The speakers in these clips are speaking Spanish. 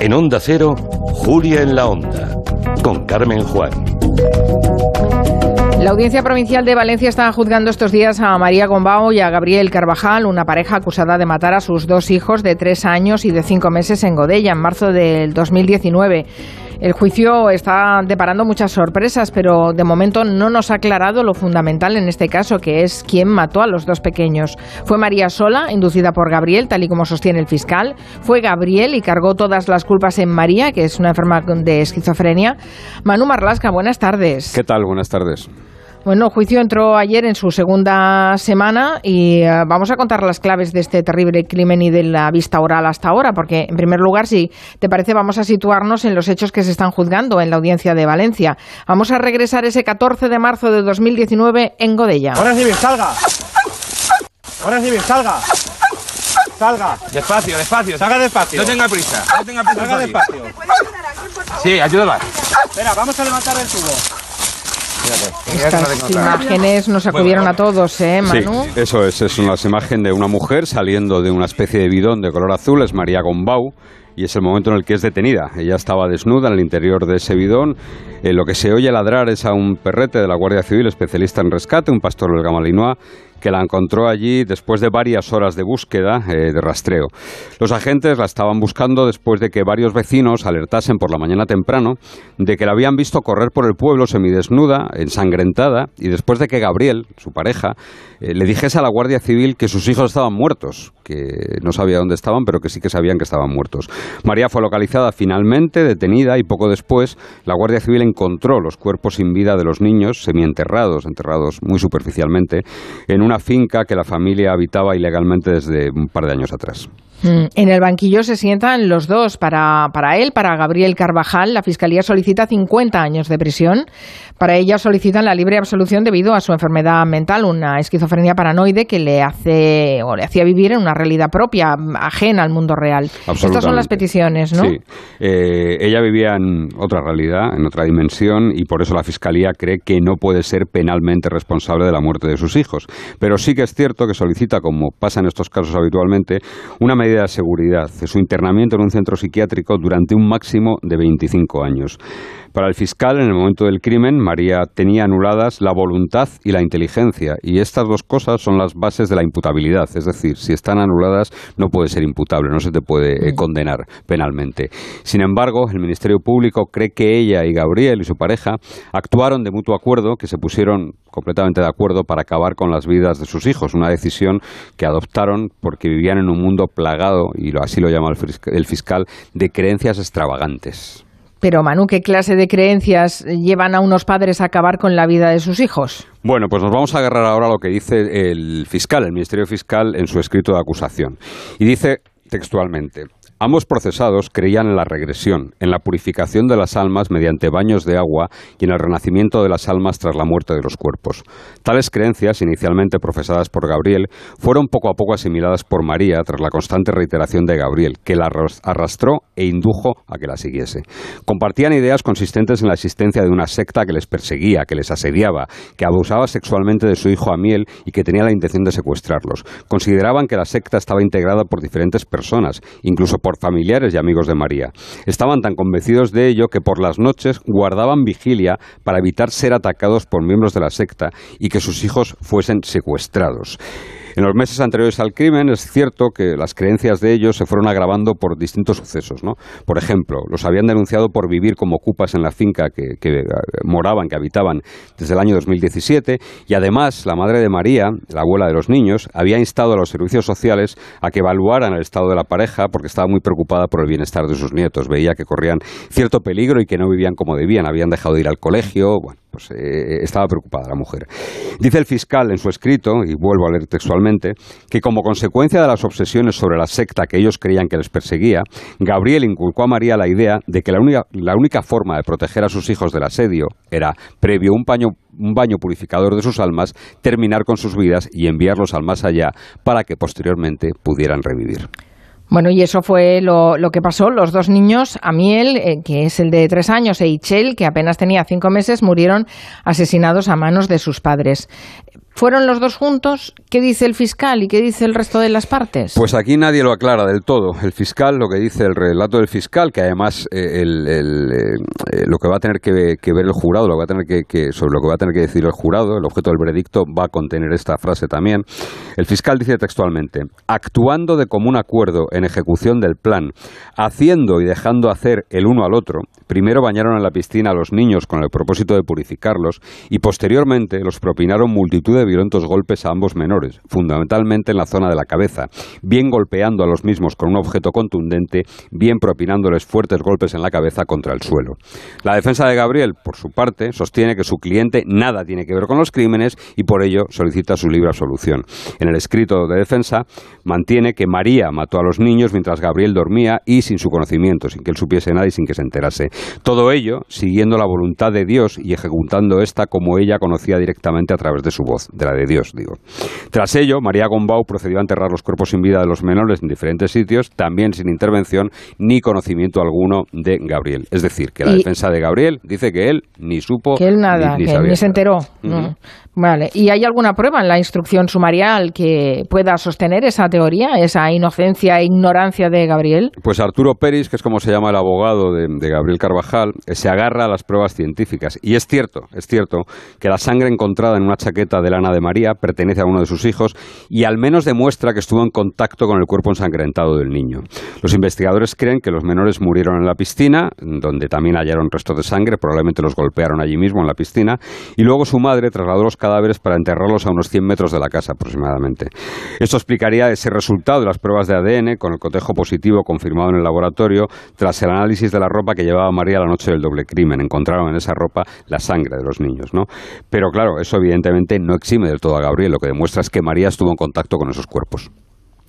En Onda Cero, Julia en la Onda, con Carmen Juan. La Audiencia Provincial de Valencia está juzgando estos días a María Gombao y a Gabriel Carvajal, una pareja acusada de matar a sus dos hijos de tres años y de cinco meses en Godella en marzo del 2019. El juicio está deparando muchas sorpresas, pero de momento no nos ha aclarado lo fundamental en este caso, que es quién mató a los dos pequeños. ¿Fue María sola, inducida por Gabriel, tal y como sostiene el fiscal? ¿Fue Gabriel y cargó todas las culpas en María, que es una enferma de esquizofrenia? Manu Marlasca, buenas tardes. ¿Qué tal? Buenas tardes. Bueno, el juicio entró ayer en su segunda semana y eh, vamos a contar las claves de este terrible crimen y de la vista oral hasta ahora, porque en primer lugar, si te parece, vamos a situarnos en los hechos que se están juzgando en la audiencia de Valencia. Vamos a regresar ese 14 de marzo de 2019 en Godella. Ahora sí, salga. Ahora sí, salga. Salga. Despacio, despacio. Salga despacio. No tenga prisa. No tenga prisa. Salga despacio. Sí, ayúdala. Espera, vamos a levantar el tubo. Estas imágenes nos acudieron a todos, ¿eh, Manu? Sí, eso es, es una imagen de una mujer saliendo de una especie de bidón de color azul, es María Gombau, y es el momento en el que es detenida. Ella estaba desnuda en el interior de ese bidón. Eh, lo que se oye ladrar es a un perrete de la Guardia Civil, especialista en rescate, un pastor del Gamalinois, que la encontró allí después de varias horas de búsqueda, eh, de rastreo. Los agentes la estaban buscando después de que varios vecinos alertasen por la mañana temprano de que la habían visto correr por el pueblo semidesnuda, ensangrentada, y después de que Gabriel, su pareja, eh, le dijese a la Guardia Civil que sus hijos estaban muertos, que no sabía dónde estaban, pero que sí que sabían que estaban muertos. María fue localizada finalmente, detenida, y poco después la Guardia Civil encontró los cuerpos sin vida de los niños, semienterrados, enterrados muy superficialmente, en una finca que la familia habitaba ilegalmente desde un par de años atrás. Mm, En el banquillo se sientan los dos. Para, para él, para Gabriel Carvajal, la Fiscalía solicita 50 años de prisión. Para ella solicitan la libre absolución debido a su enfermedad mental, una esquizofrenia paranoide que le hace o le hacía vivir en una realidad propia, ajena al mundo real. Estas son las peticiones, ¿no? Sí. Eh, ella vivía en otra realidad, en otra dimensión, y por eso la Fiscalía cree que no puede ser penalmente responsable de la muerte de sus hijos. Pero sí que es cierto que solicita, como pasa en estos casos habitualmente, una medida de seguridad, su internamiento en un centro psiquiátrico durante un máximo de 25 años. Para el fiscal, en el momento del crimen, María tenía anuladas la voluntad y la inteligencia, y estas dos cosas son las bases de la imputabilidad. Es decir, si están anuladas, no puede ser imputable, no se te puede eh, condenar penalmente. Sin embargo, el Ministerio Público cree que ella y Gabriel y su pareja actuaron de mutuo acuerdo, que se pusieron completamente de acuerdo para acabar con las vidas de sus hijos, una decisión que adoptaron porque vivían en un mundo plagado, y lo- así lo llama el fiscal, de creencias extravagantes. Pero Manu, ¿qué clase de creencias llevan a unos padres a acabar con la vida de sus hijos? Bueno, pues nos vamos a agarrar ahora a lo que dice el fiscal, el Ministerio Fiscal, en su escrito de acusación. Y dice textualmente. Ambos procesados creían en la regresión, en la purificación de las almas mediante baños de agua y en el renacimiento de las almas tras la muerte de los cuerpos. Tales creencias, inicialmente profesadas por Gabriel, fueron poco a poco asimiladas por María tras la constante reiteración de Gabriel, que la arras- arrastró e indujo a que la siguiese. Compartían ideas consistentes en la existencia de una secta que les perseguía, que les asediaba, que abusaba sexualmente de su hijo Amiel y que tenía la intención de secuestrarlos. Consideraban que la secta estaba integrada por diferentes personas, incluso por familiares y amigos de María. Estaban tan convencidos de ello que por las noches guardaban vigilia para evitar ser atacados por miembros de la secta y que sus hijos fuesen secuestrados. En los meses anteriores al crimen es cierto que las creencias de ellos se fueron agravando por distintos sucesos. ¿no? Por ejemplo, los habían denunciado por vivir como ocupas en la finca que, que, eh, moraban, que habitaban desde el año 2017 y además la madre de María, la abuela de los niños, había instado a los servicios sociales a que evaluaran el estado de la pareja porque estaba muy preocupada por el bienestar de sus nietos. Veía que corrían cierto peligro y que no vivían como debían, habían dejado de ir al colegio. Bueno, pues eh, estaba preocupada la mujer. Dice el fiscal en su escrito, y vuelvo a leer textualmente, que como consecuencia de las obsesiones sobre la secta que ellos creían que les perseguía, Gabriel inculcó a María la idea de que la única, la única forma de proteger a sus hijos del asedio era, previo un baño, un baño purificador de sus almas, terminar con sus vidas y enviarlos al más allá para que posteriormente pudieran revivir. Bueno, y eso fue lo, lo que pasó. Los dos niños, Amiel, eh, que es el de tres años, e Ichel, que apenas tenía cinco meses, murieron asesinados a manos de sus padres. ¿Fueron los dos juntos? ¿Qué dice el fiscal y qué dice el resto de las partes? Pues aquí nadie lo aclara del todo. El fiscal, lo que dice el relato del fiscal, que además eh, el, el, eh, lo que va a tener que, ver el jurado, lo va a tener que, que, sobre lo que va a tener que decir el jurado, el objeto del veredicto va a contener esta frase también. El fiscal dice textualmente, actuando de común acuerdo en ejecución del plan, haciendo y dejando hacer el uno al otro, primero bañaron en la piscina a los niños con el propósito de purificarlos y posteriormente los propinaron multitud de violentos golpes a ambos menores, fundamentalmente en la zona de la cabeza, bien golpeando a los mismos con un objeto contundente, bien propinándoles fuertes golpes en la cabeza contra el suelo. La defensa de Gabriel, por su parte, sostiene que su cliente nada tiene que ver con los crímenes y por ello solicita su libre absolución. En el escrito de defensa mantiene que María mató a los niños mientras Gabriel dormía y sin su conocimiento, sin que él supiese nada y sin que se enterase. Todo ello siguiendo la voluntad de Dios y ejecutando esta como ella conocía directamente a través de su voz, de la de Dios, digo. Tras ello, María Gombau procedió a enterrar los cuerpos sin vida de los menores en diferentes sitios, también sin intervención ni conocimiento alguno de Gabriel. Es decir, que la Y- defensa de Gabriel dice que él ni supo Que él nada, ni, ni que sabía ni se enteró. No. Vale. ¿Y hay alguna prueba en la instrucción sumarial que pueda sostener esa teoría, esa inocencia e ignorancia de Gabriel? Pues Arturo Peris, que es como se llama el abogado de, de Gabriel Carvajal, eh, se agarra a las pruebas científicas. Y es cierto, es cierto que la sangre encontrada en una chaqueta de lana de María pertenece a uno de sus hijos y al menos demuestra que estuvo en contacto con el cuerpo ensangrentado del niño. Los investigadores creen que los menores murieron en la piscina, donde también hallaron restos de sangre, probablemente los golpearon allí mismo en la piscina, y luego su madre trasladó los cadáveres para enterrarlos a unos 100 metros de la casa aproximadamente. Esto explicaría ese resultado de las pruebas de ADN con el cotejo positivo confirmado en el laboratorio tras el análisis de la ropa que llevaba María la noche del doble crimen. Encontraron en esa ropa la sangre de los niños, ¿no? Pero claro, eso evidentemente no exime del todo a Gabriel, lo que demuestra es que María estuvo en contacto con esos cuerpos.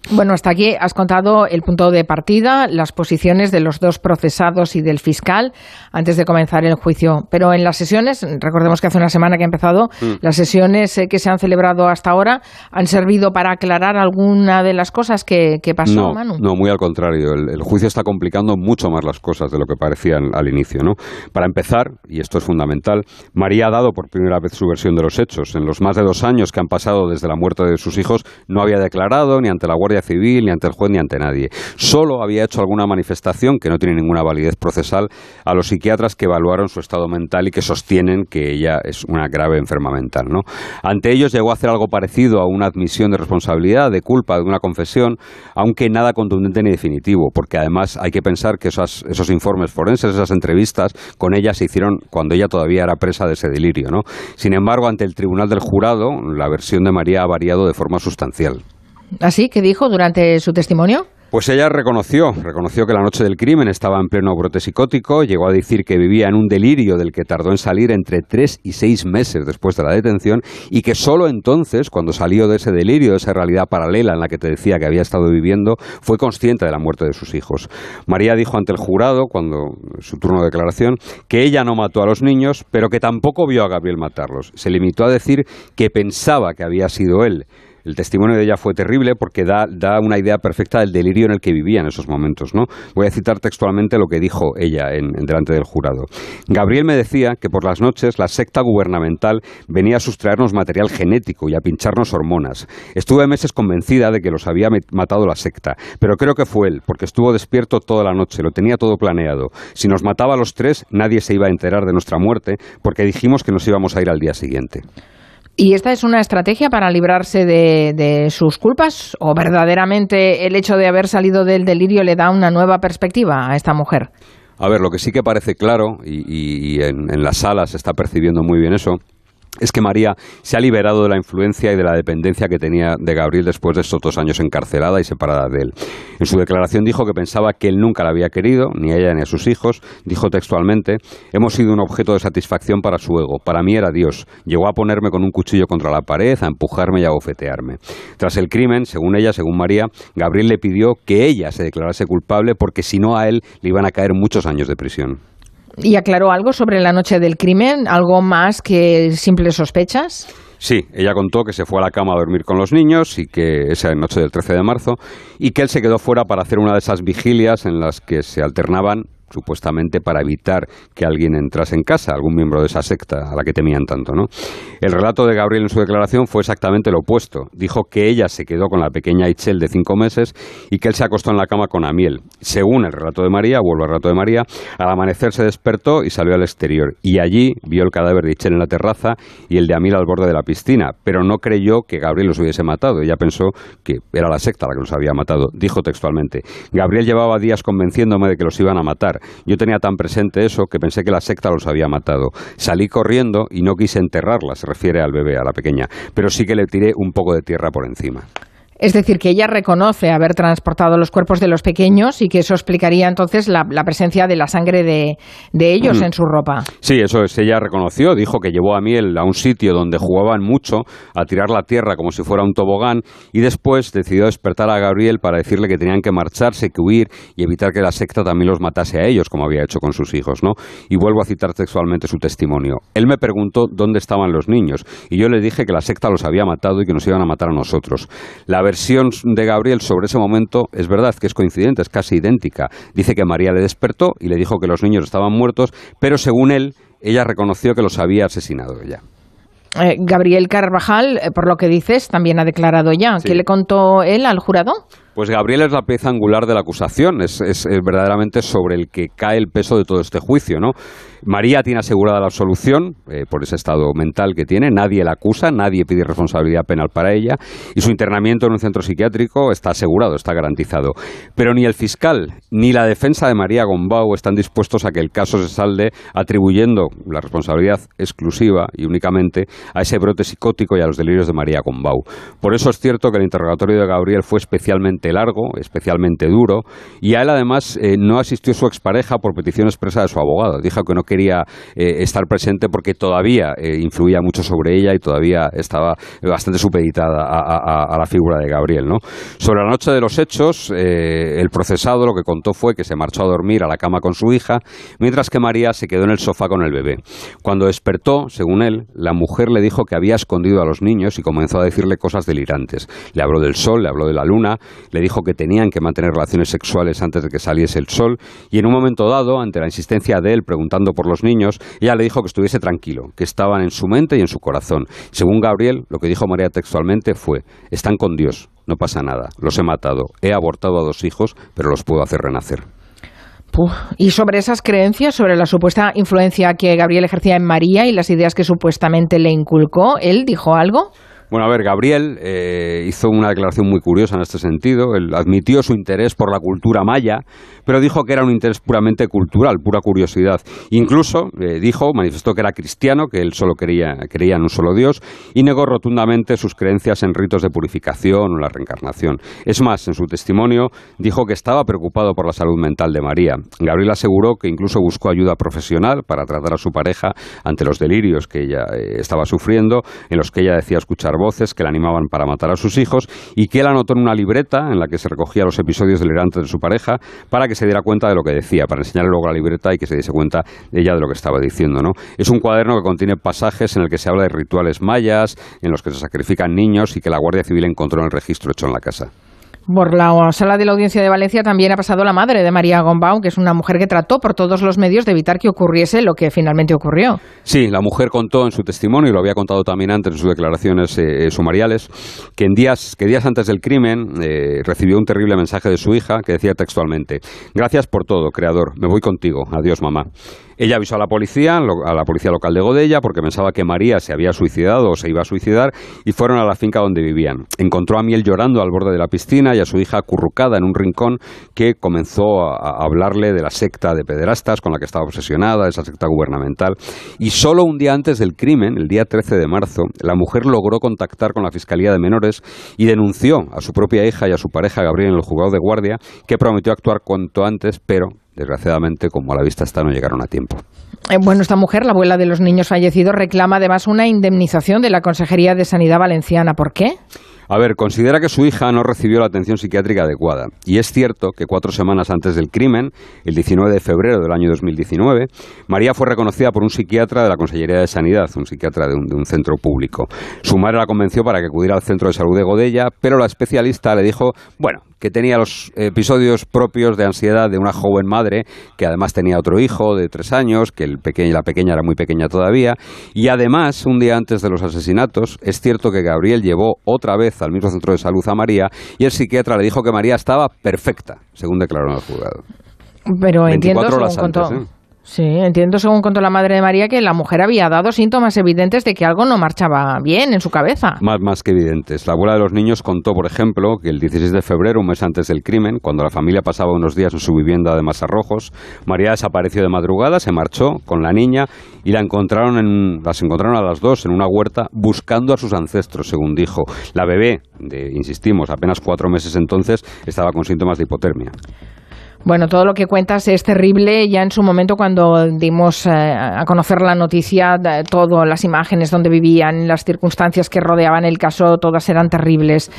Bueno, hasta aquí has contado el punto de partida, las posiciones de los dos procesados y del fiscal antes de comenzar el juicio. Pero en las sesiones, recordemos que hace una semana que ha empezado, Mm. las sesiones eh, que se han celebrado hasta ahora han servido para aclarar alguna de las cosas que, que pasó, no, Manu. no, muy al contrario. El, el juicio está complicando mucho más las cosas de lo que parecían al inicio. ¿no? Para empezar, y esto es fundamental, María ha dado por primera vez su versión de los hechos. En los más de dos años que han pasado desde la muerte de sus hijos, no había declarado ni ante la Guardia Civil, ni ante el juez, ni ante nadie. Solo había hecho alguna manifestación que no tiene ninguna validez procesal a los psiquiatras que evaluaron su estado mental y que sostienen que ella es una grave enferma mental. ¿no? Ante ellos llegó a hacer algo parecido a una admisión de responsabilidad, de culpa, de una confesión, aunque nada contundente ni definitivo, porque además hay que pensar que esos informes forenses, esas entrevistas con ella se hicieron cuando ella todavía era presa de ese delirio. ¿no? Sin embargo, ante el tribunal del jurado, la versión de María ha variado de forma sustancial. ¿Así? ¿Qué dijo durante su testimonio? Pues ella reconoció, reconoció que la noche del crimen estaba en pleno brote psicótico, llegó a decir que vivía en un delirio del que tardó en salir entre tres y seis meses después de la detención y que solo entonces, cuando salió de ese delirio, de esa realidad paralela en la que te decía que había estado viviendo, fue consciente de la muerte de sus hijos. María dijo ante el jurado, cuando su turno de declaración, que ella no mató a los niños, pero que tampoco vio a Gabriel matarlos. Se limitó a decir que pensaba que había sido él. El testimonio de ella fue terrible porque da, una idea perfecta del delirio en el que vivía en esos momentos. ¿no? Voy a citar textualmente lo que dijo ella en, en delante del jurado. Gabriel me decía que por las noches la secta gubernamental venía a sustraernos material genético y a pincharnos hormonas. Estuve meses convencida de que los había matado la secta, pero creo que fue él, porque estuvo despierto toda la noche, lo tenía todo planeado. Si nos mataba a los tres, nadie se iba a enterar de nuestra muerte, porque dijimos que nos íbamos a ir al día siguiente. ¿Y esta es una estrategia para librarse de, de sus culpas? ¿O verdaderamente el hecho de haber salido del delirio le da una nueva perspectiva a esta mujer? A ver, lo que sí que parece claro, y, en, en la sala se está percibiendo muy bien eso, es que María se ha liberado de la influencia y de la dependencia que tenía de Gabriel después de estos dos años encarcelada y separada de él. En su declaración dijo que pensaba que él nunca la había querido, ni a ella ni a sus hijos. Dijo textualmente, hemos sido un objeto de satisfacción para su ego. Para mí era Dios. Llegó a ponerme con un cuchillo contra la pared, a empujarme y a bofetearme. Tras el crimen, según ella, según María, Gabriel le pidió que ella se declarase culpable porque si no a él le iban a caer muchos años de prisión. ¿Y aclaró algo sobre la noche del crimen? ¿Algo más que simples sospechas? Sí, ella contó que se fue a la cama a dormir con los niños y que esa noche del 13 de marzo y que él se quedó fuera para hacer una de esas vigilias en las que se alternaban supuestamente para evitar que alguien entrase en casa, algún miembro de esa secta a la que temían tanto. ¿no? El relato de Gabriel en su declaración fue exactamente lo opuesto. Dijo que ella se quedó con la pequeña Itchel de cinco meses y que él se acostó en la cama con Amiel. Según el relato de María, vuelvo al relato de María, al amanecer se despertó y salió al exterior. Y allí vio el cadáver de Itchel en la terraza y el de Amiel al borde de la piscina. Pero no creyó que Gabriel los hubiese matado. Ella pensó que era la secta la que los había matado. Dijo textualmente, Gabriel llevaba días convenciéndome de que los iban a matar. Yo tenía tan presente eso que pensé que la secta los había matado. Salí corriendo y no quise enterrarla, se refiere al bebé, a la pequeña, pero sí que le tiré un poco de tierra por encima. Es decir, que ella reconoce haber transportado los cuerpos de los pequeños y que eso explicaría entonces la, presencia de la sangre de, ellos en su ropa. Sí, eso es. Ella reconoció, dijo que llevó a Miel a un sitio donde jugaban mucho, a tirar la tierra como si fuera un tobogán, y después decidió despertar a Gabriel para decirle que tenían que marcharse, que huir y evitar que la secta también los matase a ellos, como había hecho con sus hijos, ¿no? Y vuelvo a citar textualmente su testimonio. Él me preguntó dónde estaban los niños, y yo le dije que la secta los había matado y que nos iban a matar a nosotros. La versión de Gabriel sobre ese momento es verdad que es coincidente, es casi idéntica. Dice que María le despertó y le dijo que los niños estaban muertos, pero según él, ella reconoció que los había asesinado ella. Eh, Gabriel Carvajal, eh, por lo que dices, también ha declarado ya. ¿Qué le contó él al jurado? Pues Gabriel es la pieza angular de la acusación, es, verdaderamente sobre el que cae el peso de todo este juicio, ¿no? María tiene asegurada la absolución eh, por ese estado mental que tiene, nadie la acusa, nadie pide responsabilidad penal para ella y su internamiento en un centro psiquiátrico está asegurado, está garantizado. Pero ni el fiscal ni la defensa de María Gombau están dispuestos a que el caso se salde atribuyendo la responsabilidad exclusiva y únicamente a ese brote psicótico y a los delirios de María Gombau. Por eso es cierto que el interrogatorio de Gabriel fue especialmente largo, especialmente duro y a él además eh, no asistió su expareja por petición expresa de su abogado. Dijo que no quería eh, estar presente porque todavía eh, influía mucho sobre ella y todavía estaba bastante supeditada a, la figura de Gabriel. ¿no? Sobre la noche de los hechos, el procesado lo que contó fue que se marchó a dormir a la cama con su hija, mientras que María se quedó en el sofá con el bebé. Cuando despertó, según él, la mujer le dijo que había escondido a los niños y comenzó a decirle cosas delirantes. Le habló del sol, le habló de la luna, le dijo que tenían que mantener relaciones sexuales antes de que saliese el sol y en un momento dado, ante la insistencia de él preguntando por los niños, ella le dijo que estuviese tranquilo, que estaban en su mente y en su corazón. Según Gabriel, lo que dijo María textualmente fue, están con Dios, no pasa nada, los he matado, he abortado a dos hijos, pero los puedo hacer renacer. Y sobre esas creencias, sobre la supuesta influencia que Gabriel ejercía en María y las ideas que supuestamente le inculcó, ¿él dijo algo? Bueno, a ver, Gabriel eh, hizo una declaración muy curiosa en este sentido. Él admitió su interés por la cultura maya, pero dijo que era un interés puramente cultural, pura curiosidad. Incluso eh, dijo, manifestó que era cristiano, que él solo creía, creía en un solo Dios, y negó rotundamente sus creencias en ritos de purificación o la reencarnación. Es más, en su testimonio dijo que estaba preocupado por la salud mental de María. Gabriel aseguró que incluso buscó ayuda profesional para tratar a su pareja ante los delirios que ella eh, estaba sufriendo, en los que ella decía escuchar voces que la animaban para matar a sus hijos y que él anotó en una libreta en la que se recogía los episodios delirantes de su pareja para que se diera cuenta de lo que decía, para enseñarle luego la libreta y que se diese cuenta ella de lo que estaba diciendo. ¿no? Es un cuaderno que contiene pasajes en el que se habla de rituales mayas, en los que se sacrifican niños y que la Guardia Civil encontró en el registro hecho en la casa. Por la sala de la audiencia de Valencia también ha pasado la madre de María Gombau, que es una mujer que trató por todos los medios de evitar que ocurriese lo que finalmente ocurrió. Sí, la mujer contó en su testimonio, y lo había contado también antes en sus declaraciones eh, sumariales, que, en días, que días antes del crimen eh, recibió un terrible mensaje de su hija que decía textualmente, gracias por todo, Creador, me voy contigo, adiós mamá. Ella avisó a la policía, a la policía local de Godella, porque pensaba que María se había suicidado o se iba a suicidar, y fueron a la finca donde vivían. Encontró a Miel llorando al borde de la piscina a su hija acurrucada en un rincón que comenzó a hablarle de la secta de pederastas con la que estaba obsesionada, esa secta gubernamental. Y solo un día antes del crimen, el día 13 de marzo, la mujer logró contactar con la Fiscalía de Menores y denunció a su propia hija y a su pareja Gabriel en el juzgado de guardia, que prometió actuar cuanto antes, pero desgraciadamente, como a la vista está, no llegaron a tiempo. Eh, bueno, esta mujer, la abuela de los niños fallecidos, reclama además una indemnización de la Consejería de Sanidad Valenciana. ¿Por qué? A ver, considera que su hija no recibió la atención psiquiátrica adecuada. Y es cierto que cuatro semanas antes del crimen, el 19 de febrero del año 2019, María fue reconocida por un psiquiatra de la Consellería de Sanidad, un psiquiatra de un, de un centro público. Su madre la convenció para que acudiera al centro de salud de Godella, pero la especialista le dijo, bueno, que tenía los episodios propios de ansiedad de una joven madre que además tenía otro hijo de tres años, que el pequeño, la pequeña era muy pequeña todavía. Y además, un día antes de los asesinatos, es cierto que Gabriel llevó otra vez al mismo centro de salud a María y el psiquiatra le dijo que María estaba perfecta, según declaró en el juzgado. Pero entiendo, 24 según horas contó, antes, ¿eh? Sí, entiendo según contó la madre de María que la mujer había dado síntomas evidentes de que algo no marchaba bien en su cabeza. Más, más que evidentes. La abuela de los niños contó, por ejemplo, que el 16 de febrero, un mes antes del crimen, cuando la familia pasaba unos días en su vivienda de Masarrojos, María desapareció de madrugada, se marchó con la niña y la encontraron en, las encontraron a las dos en una huerta buscando a sus ancestros, según dijo. La bebé, de, insistimos, apenas cuatro meses entonces, estaba con síntomas de hipotermia. Bueno, todo lo que cuentas es terrible. Ya en su momento, cuando dimos eh, a conocer la noticia, todas las imágenes donde vivían, las circunstancias que rodeaban el caso, todas eran terribles.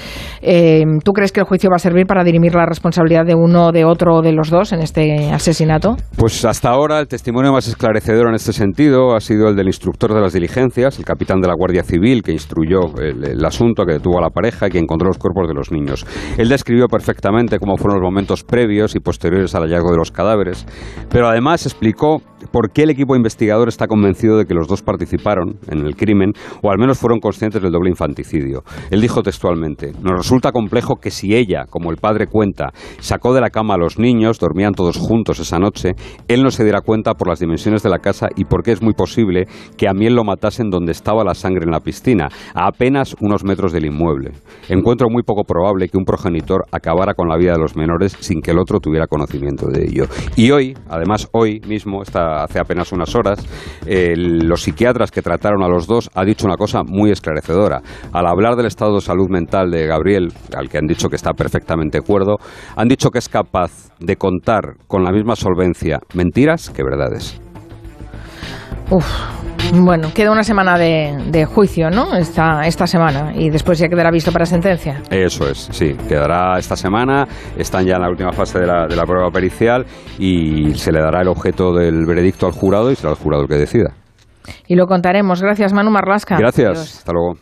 Eh, ¿Tú crees que el juicio va a servir para dirimir la responsabilidad de uno, de otro o de los dos en este asesinato? Pues hasta ahora el testimonio más esclarecedor en este sentido ha sido el del instructor de las diligencias, el capitán de la Guardia Civil que instruyó el, el asunto, que detuvo a la pareja y que encontró los cuerpos de los niños. Él describió perfectamente cómo fueron los momentos previos y posteriores al hallazgo de los cadáveres, pero además explicó por qué el equipo investigador está convencido de que los dos participaron en el crimen o al menos fueron conscientes del doble infanticidio. Él dijo textualmente, nos resulta complejo que si ella, como el padre cuenta, sacó de la cama a los niños, dormían todos juntos esa noche, él no se diera cuenta por las dimensiones de la casa y porque es muy posible que a Miel lo matasen donde estaba la sangre en la piscina, a apenas unos metros del inmueble. Encuentro muy poco probable que un progenitor acabara con la vida de los menores sin que el otro tuviera conocimiento de ello. Y hoy, además hoy mismo, está hace apenas unas horas, los psiquiatras que trataron a los dos ha dicho una cosa muy esclarecedora. Al hablar del estado de salud mental de Gabriel, al que han dicho que está perfectamente cuerdo, han dicho que es capaz de contar con la misma solvencia mentiras que verdades. Bueno, queda una semana de, de juicio, ¿no? Esta, esta semana. Y después ya quedará visto para sentencia. Eso es, sí. Quedará esta semana, están ya en la última fase de la, de la prueba pericial y se le dará el objeto del veredicto al jurado y será el jurado el que decida. Y lo contaremos. Gracias, Manu Marlasca. Gracias, Adiós. hasta luego.